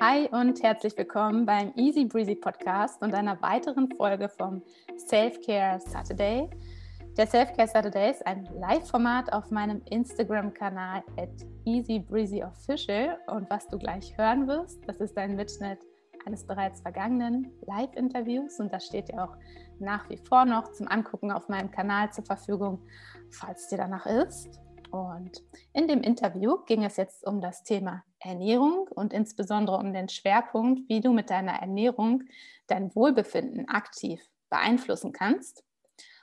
Hi und herzlich willkommen beim Easy Breezy Podcast und einer weiteren Folge vom Self-Care Saturday. Der Self-Care Saturday ist ein Live-Format auf meinem Instagram-Kanal at easybreezyofficial und was du gleich hören wirst, das ist ein Mitschnitt eines bereits vergangenen Live-Interviews und das steht dir auch nach wie vor noch zum Angucken auf meinem Kanal zur Verfügung, falls dir danach ist. Und in dem Interview ging es jetzt um das Thema Ernährung und insbesondere um den Schwerpunkt, wie du mit deiner Ernährung dein Wohlbefinden aktiv beeinflussen kannst.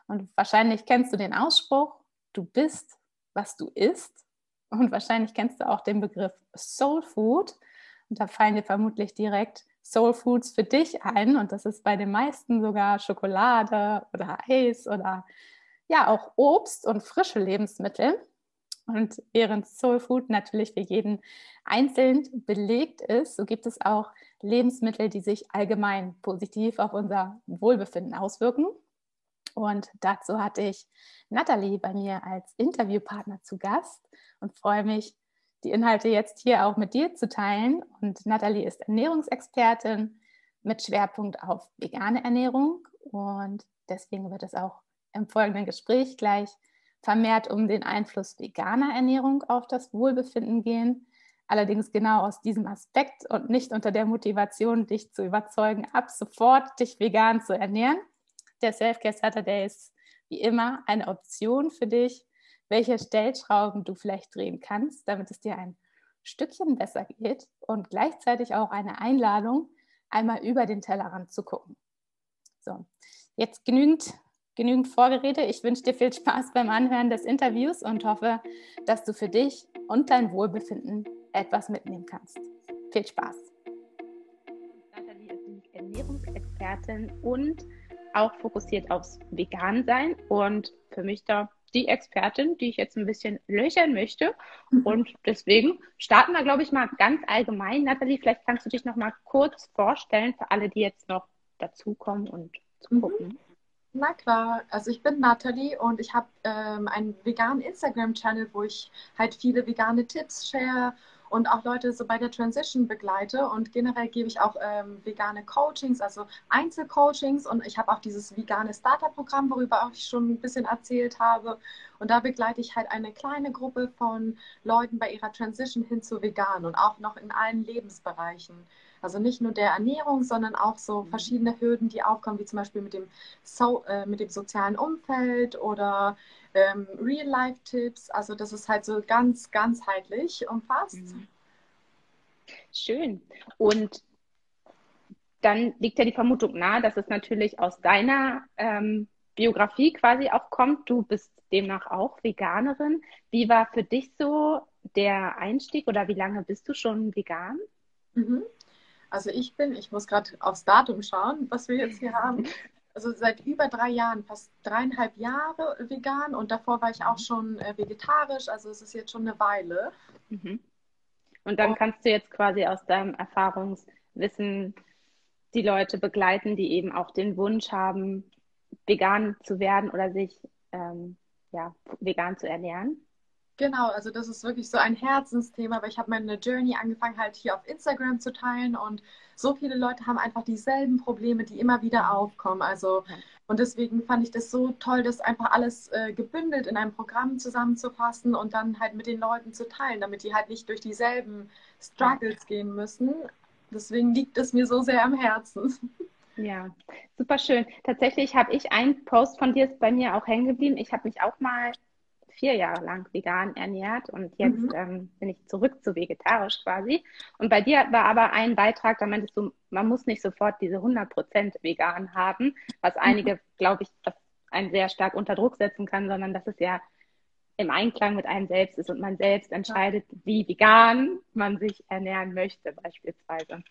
Und wahrscheinlich kennst du den Ausspruch, du bist, was du isst. Und wahrscheinlich kennst du auch den Begriff Soul Food. Und da fallen dir vermutlich direkt Soul Foods für dich ein. Und das ist bei den meisten sogar Schokolade oder Eis oder ja auch Obst und frische Lebensmittel. Und während Soul Food natürlich für jeden einzeln belegt ist, so gibt es auch Lebensmittel, die sich allgemein positiv auf unser Wohlbefinden auswirken. Und dazu hatte ich Nathalie bei mir als Interviewpartner zu Gast und freue mich, die Inhalte jetzt hier auch mit dir zu teilen. Und Nathalie ist Ernährungsexpertin mit Schwerpunkt auf vegane Ernährung. Und deswegen wird es auch im folgenden Gespräch gleich vermehrt um den Einfluss veganer Ernährung auf das Wohlbefinden gehen. Allerdings genau aus diesem Aspekt und nicht unter der Motivation, dich zu überzeugen, ab sofort dich vegan zu ernähren. Der Self-Care Saturday ist wie immer eine Option für dich, welche Stellschrauben du vielleicht drehen kannst, damit es dir ein Stückchen besser geht und gleichzeitig auch eine Einladung, einmal über den Tellerrand zu gucken. So, jetzt genügend genügend Vorgerede. Ich wünsche dir viel Spaß beim Anhören des Interviews und hoffe, dass du für dich und dein Wohlbefinden etwas mitnehmen kannst. Viel Spaß. Nathalie ist Ernährungsexpertin und auch fokussiert aufs Vegan-Sein und für mich da die Expertin, die ich jetzt ein bisschen löchern möchte. Mhm. Und deswegen starten wir, glaube ich, mal ganz allgemein. Nathalie, vielleicht kannst du dich noch mal kurz vorstellen für alle, die jetzt noch dazukommen und zu gucken. Mhm. Na klar, also ich bin Nathalie und ich habe ähm, einen veganen Instagram-Channel, wo ich halt viele vegane Tipps share und auch Leute so bei der Transition begleite. Und generell gebe ich auch ähm, vegane Coachings, also Einzelcoachings. Und ich habe auch dieses vegane Starter-Programm, worüber auch ich schon ein bisschen erzählt habe. Und da begleite ich halt eine kleine Gruppe von Leuten bei ihrer Transition hin zu vegan und auch noch in allen Lebensbereichen. Also nicht nur der Ernährung, sondern auch so mhm. verschiedene Hürden, die aufkommen, wie zum Beispiel mit dem, so äh, mit dem sozialen Umfeld oder ähm, Real-Life-Tipps. Also das ist halt so ganz ganzheitlich umfasst. Mhm. Schön. Und dann liegt ja die Vermutung nahe, dass es natürlich aus deiner ähm, Biografie quasi auch kommt. Du bist demnach auch Veganerin. Wie war für dich so der Einstieg oder wie lange bist du schon vegan? Mhm. Also ich bin, ich muss gerade aufs Datum schauen, was wir jetzt hier haben. Also seit über drei Jahren, fast dreieinhalb Jahre vegan und davor war ich auch schon äh, vegetarisch, also es ist jetzt schon eine Weile. Mhm. Und dann kannst du jetzt quasi aus deinem Erfahrungswissen die Leute begleiten, die eben auch den Wunsch haben, vegan zu werden oder sich ähm, ja, vegan zu ernähren. Genau, also das ist wirklich so ein Herzensthema, weil ich habe meine Journey angefangen halt hier auf Instagram zu teilen und so viele Leute haben einfach dieselben Probleme, die immer wieder aufkommen. Also und deswegen fand ich das so toll, das einfach alles äh, gebündelt in einem Programm zusammenzufassen und dann halt mit den Leuten zu teilen, damit die halt nicht durch dieselben Struggles gehen müssen. Deswegen liegt es mir so sehr am Herzen. Ja, super schön. Tatsächlich habe ich einen Post von dir ist bei mir auch hängen geblieben. Ich habe mich auch mal vier Jahre lang vegan ernährt und jetzt mhm. ähm, bin ich zurück zu vegetarisch quasi. Und bei dir war aber ein Beitrag, da meintest du, man muss nicht sofort diese 100% vegan haben, was einige, mhm. glaube ich, einen sehr stark unter Druck setzen kann, sondern dass es ja im Einklang mit einem selbst ist und man selbst entscheidet, wie vegan man sich ernähren möchte beispielsweise.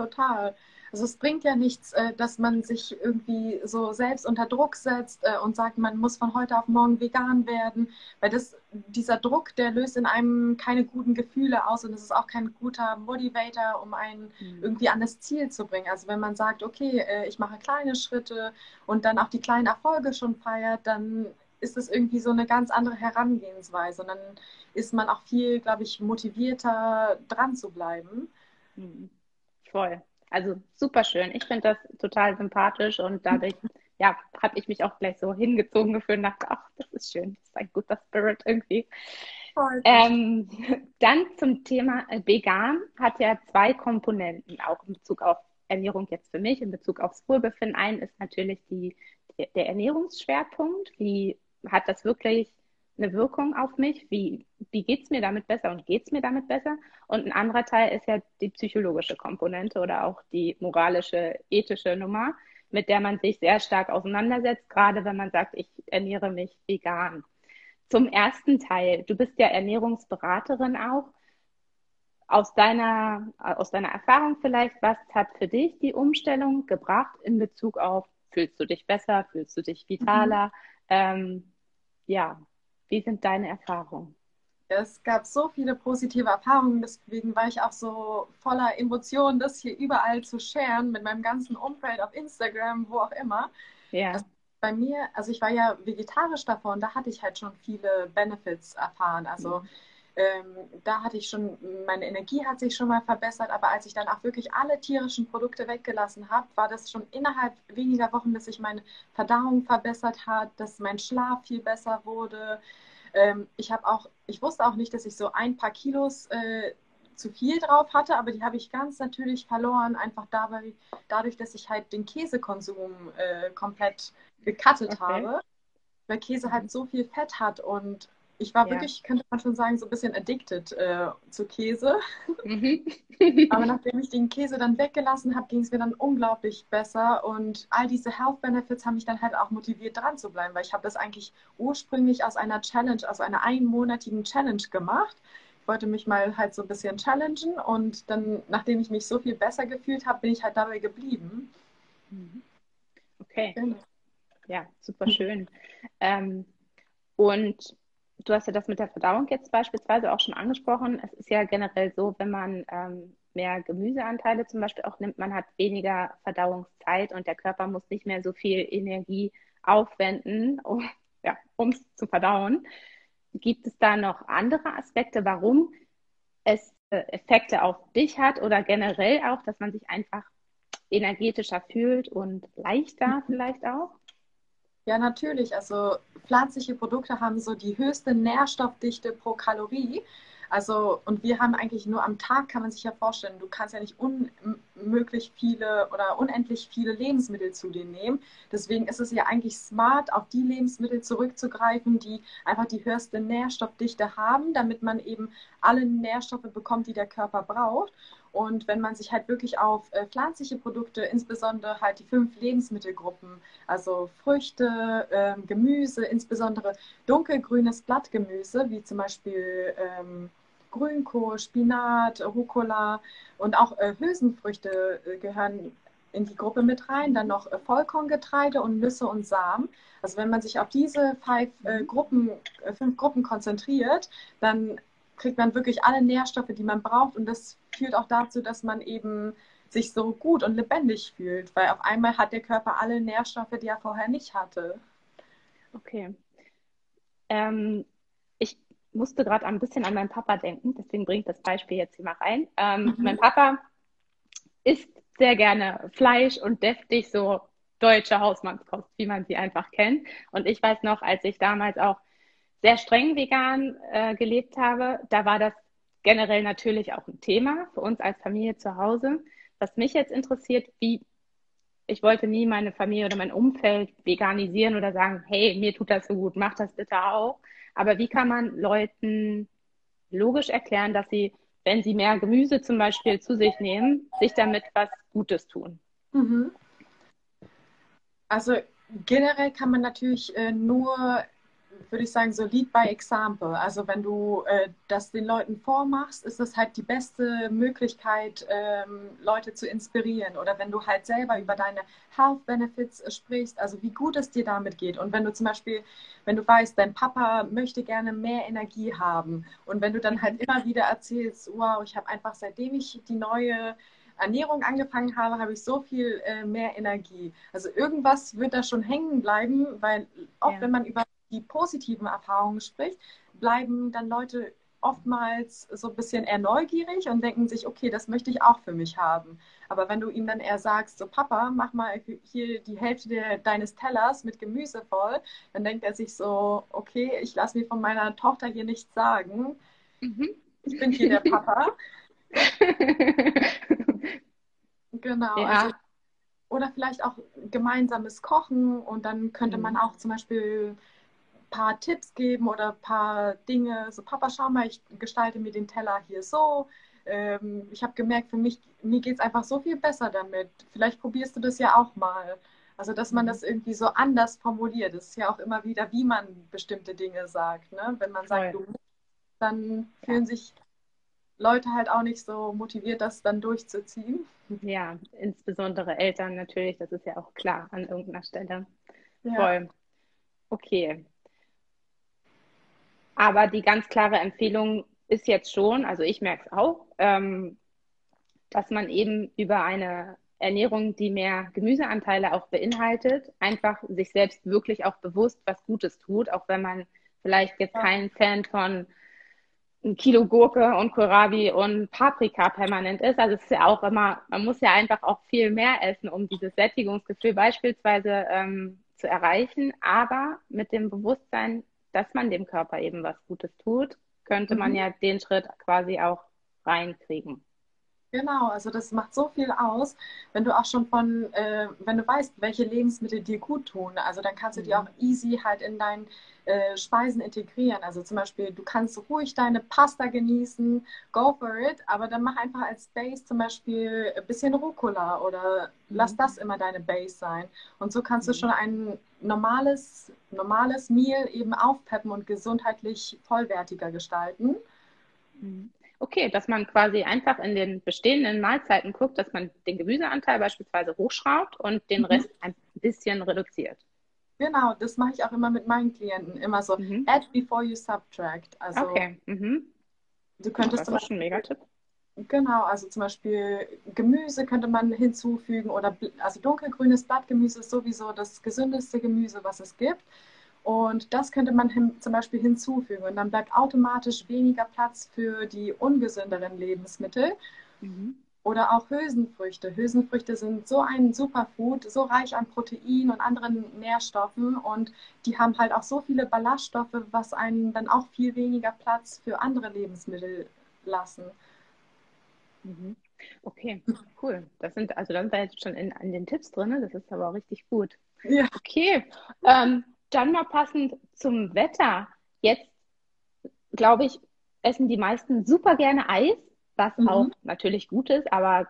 Total. Also es bringt ja nichts, äh, dass man sich irgendwie so selbst unter Druck setzt äh, und sagt, man muss von heute auf morgen vegan werden, weil das, dieser Druck, der löst in einem keine guten Gefühle aus und es ist auch kein guter Motivator, um einen mhm. irgendwie an das Ziel zu bringen. Also wenn man sagt, okay, äh, ich mache kleine Schritte und dann auch die kleinen Erfolge schon feiert, dann ist es irgendwie so eine ganz andere Herangehensweise und dann ist man auch viel, glaube ich, motivierter dran zu bleiben. Mhm. Voll. Also super schön. Ich finde das total sympathisch und dadurch, ja, habe ich mich auch gleich so hingezogen gefühlt und dachte, ach, das ist schön, das ist ein guter Spirit irgendwie. Ähm, dann zum Thema äh, vegan hat ja zwei Komponenten, auch in Bezug auf Ernährung jetzt für mich, in Bezug aufs Wohlbefinden. Ein ist natürlich die, der Ernährungsschwerpunkt. Wie hat das wirklich eine Wirkung auf mich? Wie, wie geht es mir damit besser und geht es mir damit besser? Und ein anderer Teil ist ja die psychologische Komponente oder auch die moralische, ethische Nummer, mit der man sich sehr stark auseinandersetzt, gerade wenn man sagt, ich ernähre mich vegan. Zum ersten Teil, du bist ja Ernährungsberaterin auch. Aus deiner, aus deiner Erfahrung vielleicht, was hat für dich die Umstellung gebracht in Bezug auf, fühlst du dich besser, fühlst du dich vitaler? Mhm. Ähm, ja, wie sind deine Erfahrungen? Es gab so viele positive Erfahrungen, deswegen war ich auch so voller Emotionen, das hier überall zu sharen mit meinem ganzen Umfeld auf Instagram, wo auch immer. Ja. Das bei mir, also ich war ja vegetarisch davor und da hatte ich halt schon viele Benefits erfahren. Also mhm. Ähm, da hatte ich schon, meine Energie hat sich schon mal verbessert, aber als ich dann auch wirklich alle tierischen Produkte weggelassen habe, war das schon innerhalb weniger Wochen, dass sich meine Verdauung verbessert hat, dass mein Schlaf viel besser wurde, ähm, ich habe auch, ich wusste auch nicht, dass ich so ein paar Kilos äh, zu viel drauf hatte, aber die habe ich ganz natürlich verloren, einfach dabei, dadurch, dass ich halt den Käsekonsum äh, komplett gecuttet okay. habe, weil Käse halt so viel Fett hat und ich war ja. wirklich, könnte man schon sagen, so ein bisschen addicted äh, zu Käse. Mhm. Aber nachdem ich den Käse dann weggelassen habe, ging es mir dann unglaublich besser. Und all diese Health Benefits haben mich dann halt auch motiviert, dran zu bleiben, weil ich habe das eigentlich ursprünglich aus einer Challenge, aus einer einmonatigen Challenge gemacht. Ich wollte mich mal halt so ein bisschen challengen und dann, nachdem ich mich so viel besser gefühlt habe, bin ich halt dabei geblieben. Mhm. Okay. Genau. Ja, super schön. ähm, und du hast ja das mit der Verdauung jetzt beispielsweise auch schon angesprochen. Es ist ja generell so, wenn man ähm, mehr Gemüseanteile zum Beispiel auch nimmt, man hat weniger Verdauungszeit und der Körper muss nicht mehr so viel Energie aufwenden, um ja, es zu verdauen. Gibt es da noch andere Aspekte, warum es äh, Effekte auf dich hat oder generell auch, dass man sich einfach energetischer fühlt und leichter vielleicht auch? Ja, natürlich. Also pflanzliche Produkte haben so die höchste Nährstoffdichte pro Kalorie. Also, und wir haben eigentlich nur am Tag, kann man sich ja vorstellen, du kannst ja nicht unmöglich viele oder unendlich viele Lebensmittel zu dir nehmen. Deswegen ist es ja eigentlich smart, auf die Lebensmittel zurückzugreifen, die einfach die höchste Nährstoffdichte haben, damit man eben alle Nährstoffe bekommt, die der Körper braucht. Und wenn man sich halt wirklich auf äh, pflanzliche Produkte, insbesondere halt die fünf Lebensmittelgruppen, also Früchte, äh, Gemüse, insbesondere dunkelgrünes Blattgemüse, wie zum Beispiel ähm, Grünkohl, Spinat, Rucola und auch äh, Hülsenfrüchte äh, gehören in die Gruppe mit rein. Dann noch äh, Vollkorngetreide und Nüsse und Samen. Also wenn man sich auf diese five, äh, Gruppen, fünf Gruppen konzentriert, dann kriegt man wirklich alle Nährstoffe, die man braucht. Und das führt auch dazu, dass man eben sich so gut und lebendig fühlt, weil auf einmal hat der Körper alle Nährstoffe, die er vorher nicht hatte. Okay. Ähm, ich musste gerade ein bisschen an meinen Papa denken, deswegen bringe ich das Beispiel jetzt hier mal rein. Ähm, mhm. Mein Papa isst sehr gerne Fleisch und deftig so deutsche Hausmannskost, wie man sie einfach kennt. Und ich weiß noch, als ich damals auch sehr streng vegan äh, gelebt habe, da war das generell natürlich auch ein Thema für uns als Familie zu Hause. Was mich jetzt interessiert, wie ich wollte nie meine Familie oder mein Umfeld veganisieren oder sagen, hey, mir tut das so gut, mach das bitte auch. Aber wie kann man Leuten logisch erklären, dass sie, wenn sie mehr Gemüse zum Beispiel zu sich nehmen, sich damit was Gutes tun? Mhm. Also generell kann man natürlich äh, nur würde ich sagen, so Lead by Example. Also wenn du äh, das den Leuten vormachst, ist das halt die beste Möglichkeit, ähm, Leute zu inspirieren. Oder wenn du halt selber über deine Health Benefits äh, sprichst, also wie gut es dir damit geht. Und wenn du zum Beispiel, wenn du weißt, dein Papa möchte gerne mehr Energie haben und wenn du dann halt immer wieder erzählst, wow, ich habe einfach seitdem ich die neue Ernährung angefangen habe, habe ich so viel äh, mehr Energie. Also irgendwas wird da schon hängen bleiben, weil oft, ja. wenn man über die positiven Erfahrungen spricht, bleiben dann Leute oftmals so ein bisschen eher neugierig und denken sich, okay, das möchte ich auch für mich haben. Aber wenn du ihm dann eher sagst, so Papa, mach mal hier die Hälfte deines Tellers mit Gemüse voll, dann denkt er sich so, okay, ich lasse mir von meiner Tochter hier nichts sagen. Mhm. Ich bin hier der Papa. genau. Ja. Also, oder vielleicht auch gemeinsames Kochen und dann könnte man mhm. auch zum Beispiel paar Tipps geben oder ein paar Dinge. So, Papa, schau mal, ich gestalte mir den Teller hier so. Ähm, ich habe gemerkt, für mich, mir geht es einfach so viel besser damit. Vielleicht probierst du das ja auch mal. Also, dass man mhm. das irgendwie so anders formuliert. Das ist ja auch immer wieder, wie man bestimmte Dinge sagt. Ne? Wenn man sagt, du, dann fühlen sich Leute halt auch nicht so motiviert, das dann durchzuziehen. Ja, insbesondere Eltern natürlich, das ist ja auch klar an irgendeiner Stelle. Ja. Voll. Okay. Aber die ganz klare Empfehlung ist jetzt schon, also ich merke es auch, ähm, dass man eben über eine Ernährung, die mehr Gemüseanteile auch beinhaltet, einfach sich selbst wirklich auch bewusst was Gutes tut, auch wenn man vielleicht jetzt kein Fan von ein Kilo Gurke und Kohlrabi und Paprika permanent ist. Also es ist ja auch immer, man muss ja einfach auch viel mehr essen, um dieses Sättigungsgefühl beispielsweise ähm, zu erreichen. Aber mit dem Bewusstsein, dass man dem Körper eben was Gutes tut, könnte mhm. man ja den Schritt quasi auch reinkriegen. Genau, also das macht so viel aus, wenn du auch schon von, äh, wenn du weißt, welche Lebensmittel dir gut tun. Also dann kannst du die mhm. auch easy halt in deinen äh, Speisen integrieren. Also zum Beispiel, du kannst ruhig deine Pasta genießen, go for it, aber dann mach einfach als Base zum Beispiel ein bisschen Rucola oder mhm. lass das immer deine Base sein. Und so kannst mhm. du schon ein normales, normales Meal eben aufpeppen und gesundheitlich vollwertiger gestalten. Okay, dass man quasi einfach in den bestehenden Mahlzeiten guckt, dass man den Gemüseanteil beispielsweise hochschraubt und den mhm. Rest ein bisschen reduziert. Genau, das mache ich auch immer mit meinen Klienten. Immer so, mhm. add before you subtract. Also, okay. Mhm. Du könntest das ist Beispiel, ein Megatipp. Genau, also zum Beispiel Gemüse könnte man hinzufügen oder also dunkelgrünes Blattgemüse ist sowieso das gesündeste Gemüse, was es gibt. Und das könnte man hin, zum Beispiel hinzufügen und dann bleibt automatisch weniger Platz für die ungesünderen Lebensmittel. Mhm. Oder auch Hülsenfrüchte. Hülsenfrüchte sind so ein Superfood, so reich an Protein und anderen Nährstoffen und die haben halt auch so viele Ballaststoffe, was einen dann auch viel weniger Platz für andere Lebensmittel lassen. Mhm. Okay, cool. Das sind, also dann sind wir jetzt schon in, in den Tipps drin, das ist aber auch richtig gut. Ja. Okay. Ähm, dann mal passend zum Wetter. Jetzt, glaube ich, essen die meisten super gerne Eis, was mhm. auch natürlich gut ist, aber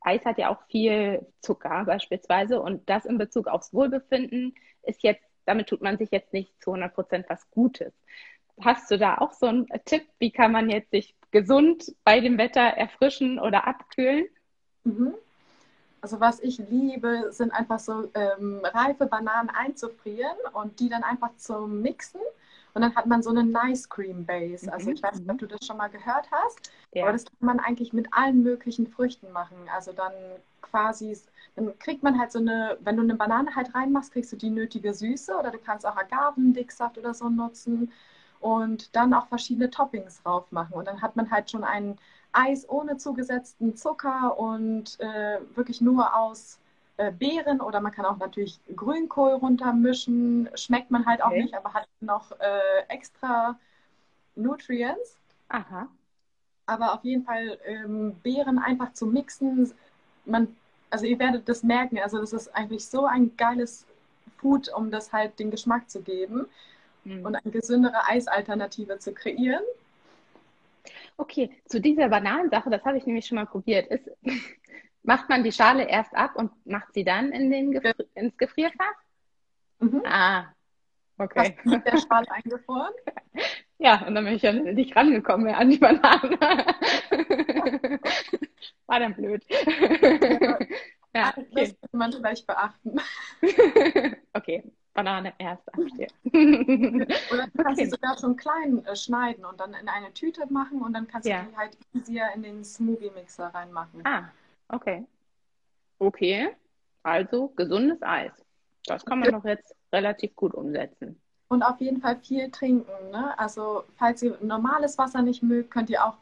Eis hat ja auch viel Zucker beispielsweise und das in Bezug aufs Wohlbefinden ist jetzt, damit tut man sich jetzt nicht zu 100 Prozent was Gutes. Hast du da auch so einen Tipp, wie kann man jetzt sich gesund bei dem Wetter erfrischen oder abkühlen? Mhm. Also was ich liebe, sind einfach so ähm, reife Bananen einzufrieren und die dann einfach zum Mixen. Und dann hat man so eine Nice Cream Base. Also mhm. ich weiß nicht, ob du das schon mal gehört hast. Ja. Aber das kann man eigentlich mit allen möglichen Früchten machen. Also dann quasi, dann kriegt man halt so eine, wenn du eine Banane halt reinmachst, kriegst du die nötige Süße oder du kannst auch Agavendicksaft oder so nutzen und dann auch verschiedene Toppings drauf machen. Und dann hat man halt schon einen Eis ohne zugesetzten Zucker und äh, wirklich nur aus äh, Beeren oder man kann auch natürlich Grünkohl runtermischen. Schmeckt man halt auch okay. nicht, aber hat noch äh, extra Nutrients. Aha. Aber auf jeden Fall ähm, Beeren einfach zu mixen. Man, also ihr werdet das merken. Also das ist eigentlich so ein geiles Food, um das halt den Geschmack zu geben mhm. und eine gesündere Eisalternative zu kreieren. Okay, zu dieser Bananensache, das habe ich nämlich schon mal probiert. Ist, macht man die Schale erst ab und macht sie dann in den Gefri ins Gefrierfach? Mhm. Ah, okay. Hast du mit der Schale eingefroren? Ja, und dann bin ich ja nicht rangekommen mehr an die Banane. War dann blöd. Ja, ja okay. Das muss man vielleicht beachten. okay, Banane erst abstehen. Oder du kannst okay. sie sogar schon klein äh, schneiden und dann in eine Tüte machen und dann kannst ja. du die halt easier in den Smoothie-Mixer reinmachen. Ah, okay. Okay, also gesundes Eis. Das kann man doch jetzt relativ gut umsetzen. Und auf jeden Fall viel trinken. Ne? Also falls ihr normales Wasser nicht mögt, könnt ihr auch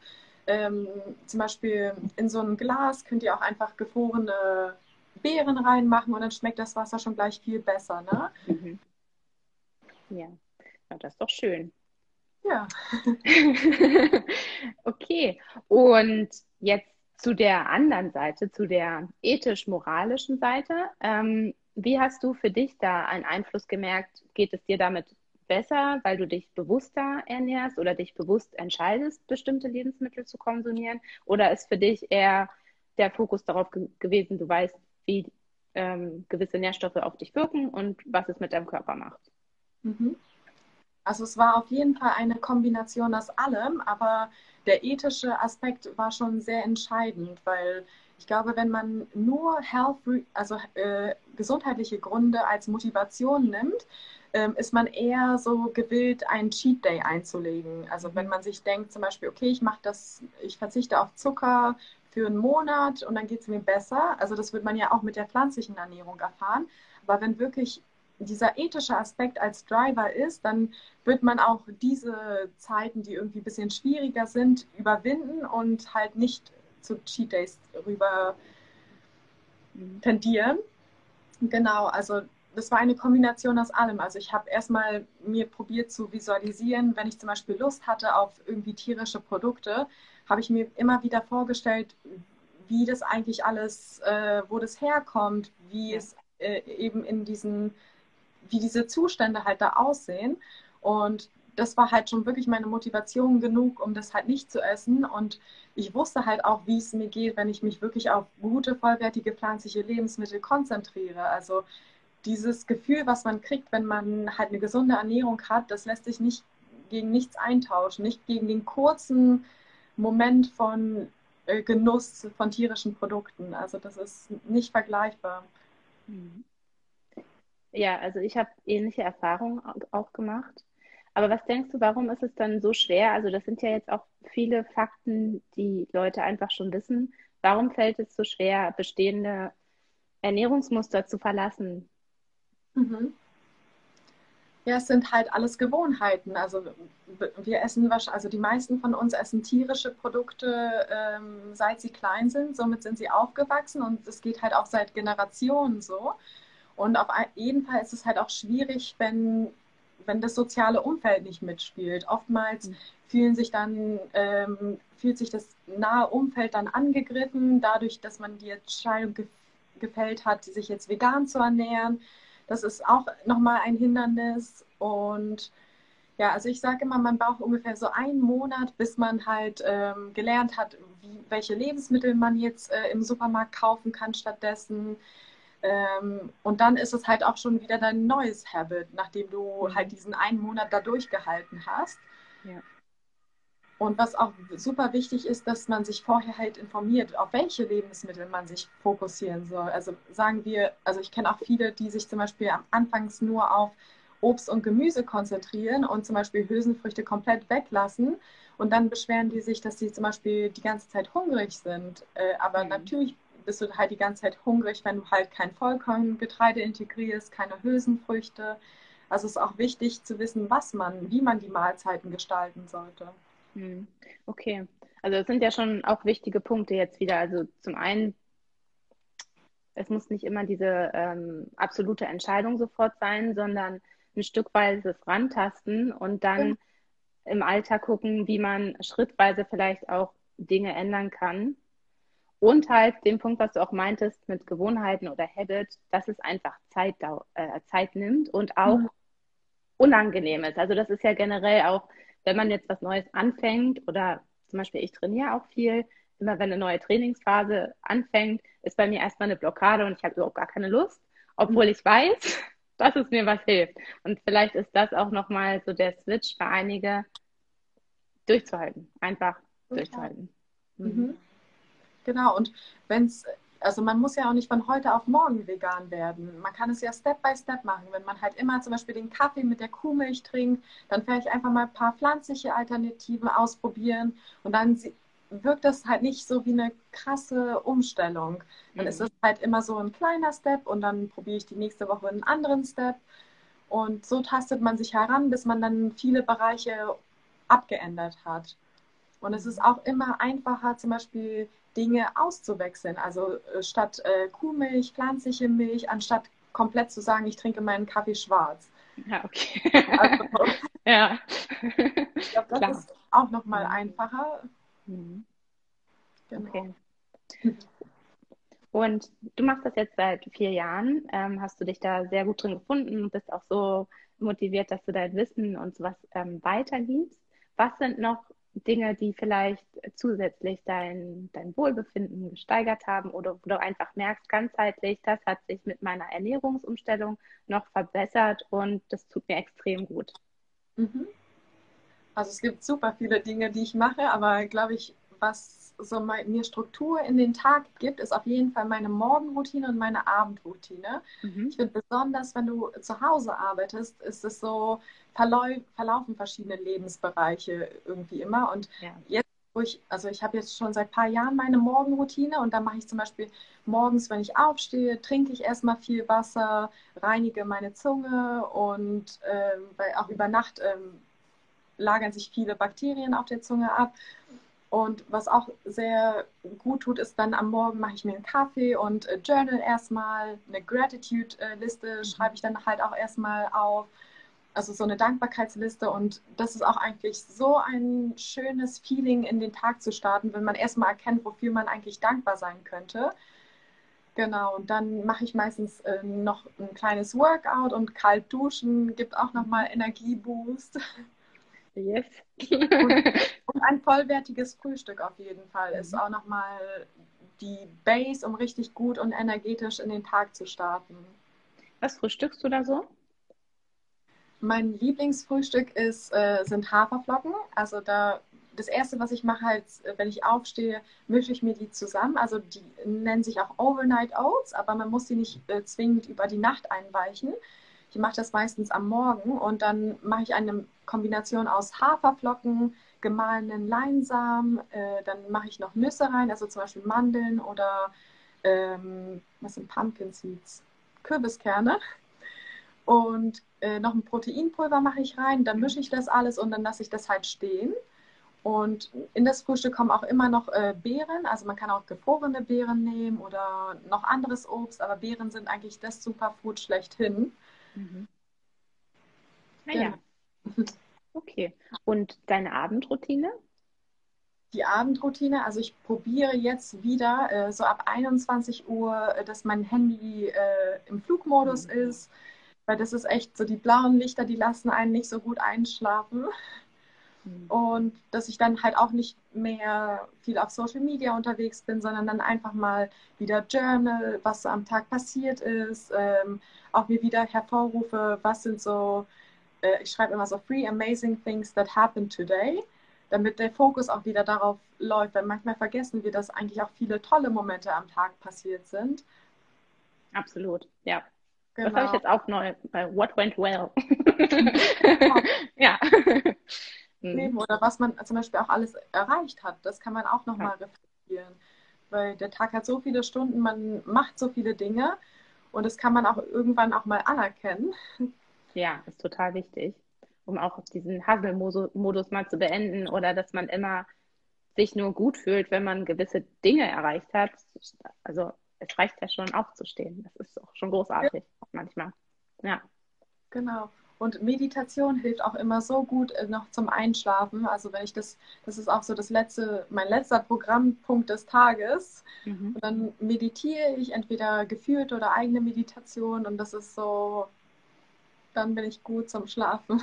ähm, zum Beispiel in so ein Glas, könnt ihr auch einfach gefrorene Beeren reinmachen und dann schmeckt das Wasser schon gleich viel besser. Ne? Mhm. Ja. ja, das ist doch schön. Ja. okay, und jetzt zu der anderen Seite, zu der ethisch-moralischen Seite. Ähm, wie hast du für dich da einen Einfluss gemerkt? Geht es dir damit besser, weil du dich bewusster ernährst oder dich bewusst entscheidest, bestimmte Lebensmittel zu konsumieren? Oder ist für dich eher der Fokus darauf ge gewesen, du weißt, wie ähm, gewisse Nährstoffe auf dich wirken und was es mit deinem Körper macht? Mhm. Also es war auf jeden Fall eine Kombination aus allem, aber der ethische Aspekt war schon sehr entscheidend, weil ich glaube, wenn man nur Health, also äh, gesundheitliche Gründe als Motivation nimmt, ähm, ist man eher so gewillt, einen Cheat Day einzulegen. Also wenn man sich denkt, zum Beispiel, okay, ich mache das, ich verzichte auf Zucker für einen Monat und dann geht es mir besser. Also das wird man ja auch mit der pflanzlichen Ernährung erfahren. Aber wenn wirklich dieser ethische Aspekt als Driver ist, dann wird man auch diese Zeiten, die irgendwie ein bisschen schwieriger sind, überwinden und halt nicht zu Cheat Days rüber tendieren. Genau, also das war eine Kombination aus allem. Also ich habe erstmal mir probiert zu visualisieren, wenn ich zum Beispiel Lust hatte auf irgendwie tierische Produkte, habe ich mir immer wieder vorgestellt, wie das eigentlich alles, äh, wo das herkommt, wie ja. es äh, eben in diesen, wie diese Zustände halt da aussehen. Und das war halt schon wirklich meine Motivation genug, um das halt nicht zu essen. Und ich wusste halt auch, wie es mir geht, wenn ich mich wirklich auf gute, vollwertige pflanzliche Lebensmittel konzentriere. Also dieses Gefühl, was man kriegt, wenn man halt eine gesunde Ernährung hat, das lässt sich nicht gegen nichts eintauschen, nicht gegen den kurzen Moment von äh, Genuss von tierischen Produkten. Also das ist nicht vergleichbar. Mhm. Ja, also ich habe ähnliche Erfahrungen auch gemacht. Aber was denkst du, warum ist es dann so schwer? Also das sind ja jetzt auch viele Fakten, die Leute einfach schon wissen. Warum fällt es so schwer, bestehende Ernährungsmuster zu verlassen? Mhm. Ja, es sind halt alles Gewohnheiten. Also wir essen wahrscheinlich, also die meisten von uns essen tierische Produkte, ähm, seit sie klein sind. Somit sind sie aufgewachsen und es geht halt auch seit Generationen so. Und auf jeden Fall ist es halt auch schwierig, wenn, wenn das soziale Umfeld nicht mitspielt. Oftmals mhm. fühlen sich dann, ähm, fühlt sich das nahe Umfeld dann angegriffen, dadurch, dass man die Entscheidung ge gefällt hat, sich jetzt vegan zu ernähren das ist auch nochmal ein Hindernis. Und ja, also ich sage immer, man braucht ungefähr so einen Monat, bis man halt ähm, gelernt hat, wie, welche Lebensmittel man jetzt äh, im Supermarkt kaufen kann stattdessen. Ähm, und dann ist es halt auch schon wieder dein neues Habit, nachdem du mhm. halt diesen einen Monat da durchgehalten hast. Ja. Und was auch super wichtig ist, dass man sich vorher halt informiert, auf welche Lebensmittel man sich fokussieren soll. Also sagen wir, also ich kenne auch viele, die sich zum Beispiel am Anfangs nur auf Obst und Gemüse konzentrieren und zum Beispiel Hülsenfrüchte komplett weglassen. Und dann beschweren die sich, dass sie zum Beispiel die ganze Zeit hungrig sind. Äh, aber mhm. natürlich bist du halt die ganze Zeit hungrig, wenn du halt kein Vollkorngetreide integrierst, keine Hülsenfrüchte. Also es ist auch wichtig zu wissen, was man, wie man die Mahlzeiten gestalten sollte. Hm, okay, also es sind ja schon auch wichtige Punkte jetzt wieder. Also zum einen, es muss nicht immer diese ähm, absolute Entscheidung sofort sein, sondern ein stückweises Rantasten und dann ja. im Alltag gucken, wie man schrittweise vielleicht auch Dinge ändern kann. Und halt den Punkt, was du auch meintest mit Gewohnheiten oder Habit, dass es einfach Zeit, äh, Zeit nimmt und auch mhm. unangenehm ist. Also das ist ja generell auch wenn man jetzt was Neues anfängt oder zum Beispiel ich trainiere auch viel, immer wenn eine neue Trainingsphase anfängt, ist bei mir erstmal eine Blockade und ich habe überhaupt gar keine Lust, obwohl ich weiß, dass es mir was hilft. Und vielleicht ist das auch nochmal so der Switch für einige, durchzuhalten, einfach okay. durchzuhalten. Mhm. Mhm. Genau, und wenn es also man muss ja auch nicht von heute auf morgen vegan werden. Man kann es ja Step by Step machen. Wenn man halt immer zum Beispiel den Kaffee mit der Kuhmilch trinkt, dann vielleicht einfach mal ein paar pflanzliche Alternativen ausprobieren und dann wirkt das halt nicht so wie eine krasse Umstellung. Dann mhm. ist es halt immer so ein kleiner Step und dann probiere ich die nächste Woche einen anderen Step. Und so tastet man sich heran, bis man dann viele Bereiche abgeändert hat. Und es ist auch immer einfacher, zum Beispiel Dinge auszuwechseln. Also äh, statt äh, Kuhmilch, pflanzliche Milch, anstatt komplett zu sagen, ich trinke meinen Kaffee schwarz. Ja, okay. Also, ja. Ich glaube, das Klar. ist auch nochmal mhm. einfacher. Mhm. Genau. Okay. Und du machst das jetzt seit vier Jahren. Ähm, hast du dich da sehr gut drin gefunden und bist auch so motiviert, dass du dein Wissen und sowas ähm, weitergibst. Was sind noch Dinge, die vielleicht zusätzlich dein, dein Wohlbefinden gesteigert haben oder wo du einfach merkst, ganzheitlich, das hat sich mit meiner Ernährungsumstellung noch verbessert und das tut mir extrem gut. Mhm. Also es gibt super viele Dinge, die ich mache, aber glaube ich, was so mir Struktur in den Tag gibt, ist auf jeden Fall meine Morgenroutine und meine Abendroutine. Mhm. Ich finde besonders, wenn du zu Hause arbeitest, ist es so, verlaufen verschiedene Lebensbereiche irgendwie immer. Und ja. jetzt, wo ich, also ich habe jetzt schon seit ein paar Jahren meine Morgenroutine und da mache ich zum Beispiel morgens, wenn ich aufstehe, trinke ich erstmal viel Wasser, reinige meine Zunge und äh, weil auch über Nacht äh, lagern sich viele Bakterien auf der Zunge ab. Und was auch sehr gut tut, ist dann am Morgen mache ich mir einen Kaffee und äh, Journal erstmal, eine Gratitude-Liste mhm. schreibe ich dann halt auch erstmal auf. Also so eine Dankbarkeitsliste und das ist auch eigentlich so ein schönes Feeling in den Tag zu starten, wenn man erstmal erkennt, wofür man eigentlich dankbar sein könnte. Genau, und dann mache ich meistens äh, noch ein kleines Workout und kalt duschen, gibt auch nochmal Energieboost. Yes. und, und, ein vollwertiges Frühstück auf jeden Fall ist mhm. auch nochmal die Base, um richtig gut und energetisch in den Tag zu starten. Was frühstückst du da so? Mein Lieblingsfrühstück ist, äh, sind Haferflocken. Also da das erste, was ich mache, halt, wenn ich aufstehe, mische ich mir die zusammen. Also die nennen sich auch Overnight Oats, aber man muss die nicht äh, zwingend über die Nacht einweichen. Ich mache das meistens am Morgen und dann mache ich eine Kombination aus Haferflocken, gemahlenen Leinsamen, äh, dann mache ich noch Nüsse rein, also zum Beispiel Mandeln oder ähm, was sind Pumpkin Seeds? Kürbiskerne. Und äh, noch ein Proteinpulver mache ich rein, dann mische ich das alles und dann lasse ich das halt stehen. Und in das Frühstück kommen auch immer noch äh, Beeren. Also man kann auch gefrorene Beeren nehmen oder noch anderes Obst, aber Beeren sind eigentlich das Superfood schlechthin. Mhm. Naja. Genau. Okay. Und deine Abendroutine? Die Abendroutine, also ich probiere jetzt wieder äh, so ab 21 Uhr, äh, dass mein Handy äh, im Flugmodus mhm. ist, weil das ist echt so, die blauen Lichter, die lassen einen nicht so gut einschlafen. Mhm. Und dass ich dann halt auch nicht mehr viel auf Social Media unterwegs bin, sondern dann einfach mal wieder Journal, was so am Tag passiert ist, ähm, auch mir wieder hervorrufe, was sind so, äh, ich schreibe immer so Three Amazing Things that happened today, damit der Fokus auch wieder darauf läuft, weil manchmal vergessen wir, dass eigentlich auch viele tolle Momente am Tag passiert sind. Absolut, ja. Genau. Das habe ich jetzt auch neu bei What Went Well. ja. Leben oder was man zum Beispiel auch alles erreicht hat. Das kann man auch nochmal ja. reflektieren. Weil der Tag hat so viele Stunden, man macht so viele Dinge und das kann man auch irgendwann auch mal anerkennen. Ja, ist total wichtig, um auch diesen Hustle-Modus mal zu beenden oder dass man immer sich nur gut fühlt, wenn man gewisse Dinge erreicht hat. Also es reicht ja schon aufzustehen. Das ist auch schon großartig ja. manchmal. Ja. Genau. Und Meditation hilft auch immer so gut äh, noch zum Einschlafen. Also wenn ich das, das ist auch so das letzte, mein letzter Programmpunkt des Tages. Mhm. Und dann meditiere ich entweder geführt oder eigene Meditation und das ist so, dann bin ich gut zum Schlafen.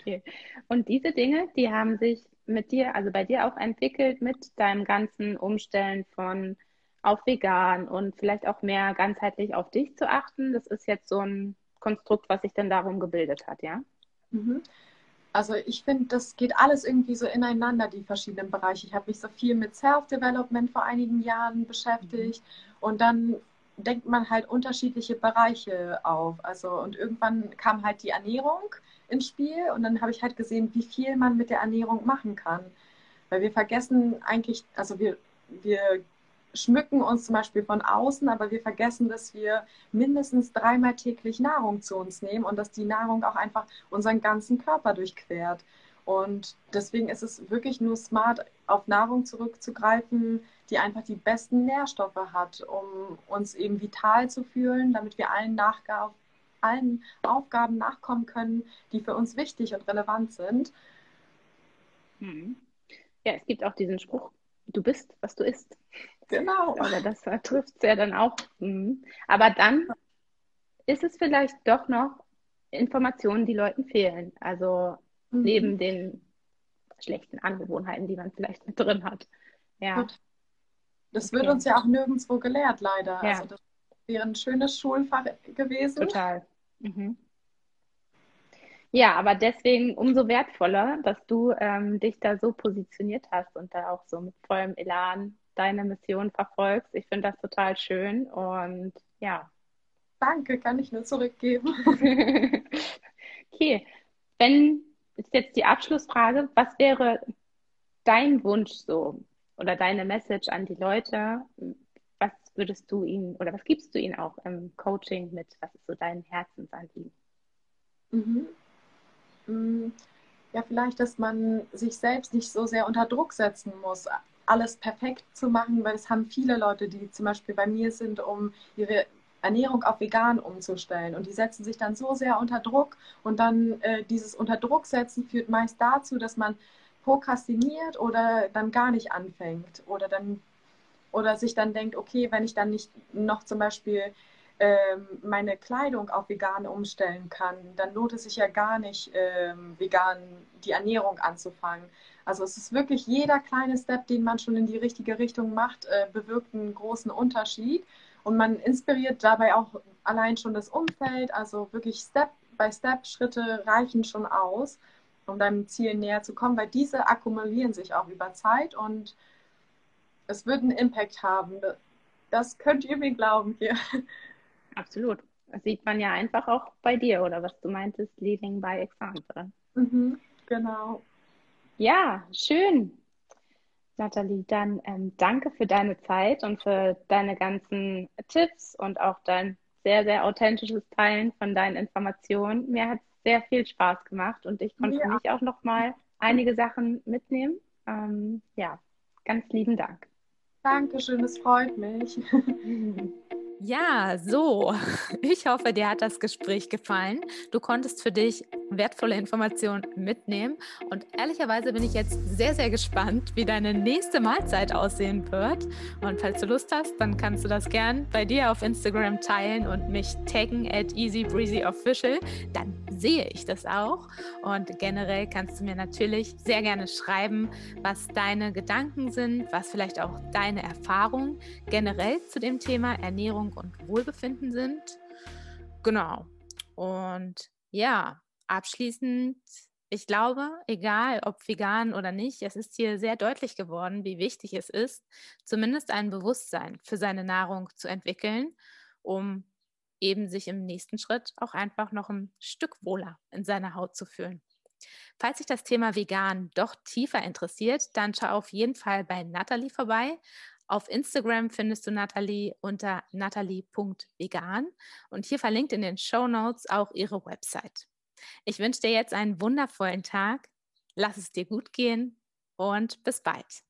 Okay. Und diese Dinge, die haben sich mit dir, also bei dir auch entwickelt mit deinem ganzen Umstellen von auf vegan und vielleicht auch mehr ganzheitlich auf dich zu achten. Das ist jetzt so ein Konstrukt, was sich dann darum gebildet hat, ja? Mhm. Also ich finde, das geht alles irgendwie so ineinander, die verschiedenen Bereiche. Ich habe mich so viel mit Self-Development vor einigen Jahren beschäftigt mhm. und dann denkt man halt unterschiedliche Bereiche auf. Also und irgendwann kam halt die Ernährung ins Spiel und dann habe ich halt gesehen, wie viel man mit der Ernährung machen kann. Weil wir vergessen eigentlich, also wir, wir schmücken uns zum Beispiel von außen, aber wir vergessen, dass wir mindestens dreimal täglich Nahrung zu uns nehmen und dass die Nahrung auch einfach unseren ganzen Körper durchquert. Und deswegen ist es wirklich nur smart, auf Nahrung zurückzugreifen, die einfach die besten Nährstoffe hat, um uns eben vital zu fühlen, damit wir allen, Nachgaben, allen Aufgaben nachkommen können, die für uns wichtig und relevant sind. Hm. Ja, es gibt auch diesen Spruch, du bist, was du isst. Genau. Oder das trifft es ja dann auch. Hm. Aber dann ist es vielleicht doch noch Informationen, die Leuten fehlen. Also mhm. neben den schlechten Angewohnheiten, die man vielleicht mit drin hat. Ja. Gut. Das okay. wird uns ja auch nirgendwo gelehrt, leider. Ja. Also das wäre ein schönes Schulfach gewesen. Total. Mhm. Ja, aber deswegen umso wertvoller, dass du ähm, dich da so positioniert hast und da auch so mit vollem Elan deine Mission verfolgst. Ich finde das total schön und ja. Danke, kann ich nur zurückgeben. okay, wenn ist jetzt die Abschlussfrage, was wäre dein Wunsch so oder deine Message an die Leute? Was würdest du ihnen oder was gibst du ihnen auch im Coaching mit? Was ist so dein Herzensanliegen? Mhm. Mm, ja, vielleicht, dass man sich selbst nicht so sehr unter Druck setzen muss, alles perfekt zu machen, weil es haben viele Leute, die zum Beispiel bei mir sind, um ihre Ernährung auf vegan umzustellen. Und die setzen sich dann so sehr unter Druck und dann äh, dieses Unter Druck setzen führt meist dazu, dass man prokrastiniert oder dann gar nicht anfängt oder dann oder sich dann denkt, okay, wenn ich dann nicht noch zum Beispiel ähm, meine Kleidung auf vegan umstellen kann, dann lohnt es sich ja gar nicht, ähm, vegan die Ernährung anzufangen. Also es ist wirklich jeder kleine Step, den man schon in die richtige Richtung macht, äh, bewirkt einen großen Unterschied. Und man inspiriert dabei auch allein schon das Umfeld. Also wirklich Step by Step Schritte reichen schon aus, um deinem Ziel näher zu kommen, weil diese akkumulieren sich auch über Zeit und es wird einen Impact haben. Das könnt ihr mir glauben hier. Absolut. Das sieht man ja einfach auch bei dir, oder was du meintest, Leading by Example. Mhm, genau. Ja, schön. Nathalie, dann ähm, danke für deine Zeit und für deine ganzen Tipps und auch dein sehr, sehr authentisches Teilen von deinen Informationen. Mir hat es sehr viel Spaß gemacht und ich konnte ja. für mich auch nochmal einige Sachen mitnehmen. Ähm, ja, ganz lieben Dank. Dankeschön, es freut mich. Ja, so. Ich hoffe, dir hat das Gespräch gefallen. Du konntest für dich wertvolle Informationen mitnehmen. Und ehrlicherweise bin ich jetzt sehr, sehr gespannt, wie deine nächste Mahlzeit aussehen wird. Und falls du Lust hast, dann kannst du das gern bei dir auf Instagram teilen und mich taggen at easybreezyofficial. Dann sehe ich das auch. Und generell kannst du mir natürlich sehr gerne schreiben, was deine Gedanken sind, was vielleicht auch deine Erfahrungen generell zu dem Thema Ernährung und Wohlbefinden sind. Genau. Und ja, abschließend, ich glaube, egal ob vegan oder nicht, es ist hier sehr deutlich geworden, wie wichtig es ist, zumindest ein Bewusstsein für seine Nahrung zu entwickeln, um eben sich im nächsten Schritt auch einfach noch ein Stück wohler in seiner Haut zu fühlen. Falls sich das Thema vegan doch tiefer interessiert, dann schau auf jeden Fall bei Nathalie vorbei. Auf Instagram findest du Nathalie unter nathalie.vegan und hier verlinkt in den Show Notes auch ihre Website. Ich wünsche dir jetzt einen wundervollen Tag, lass es dir gut gehen und bis bald.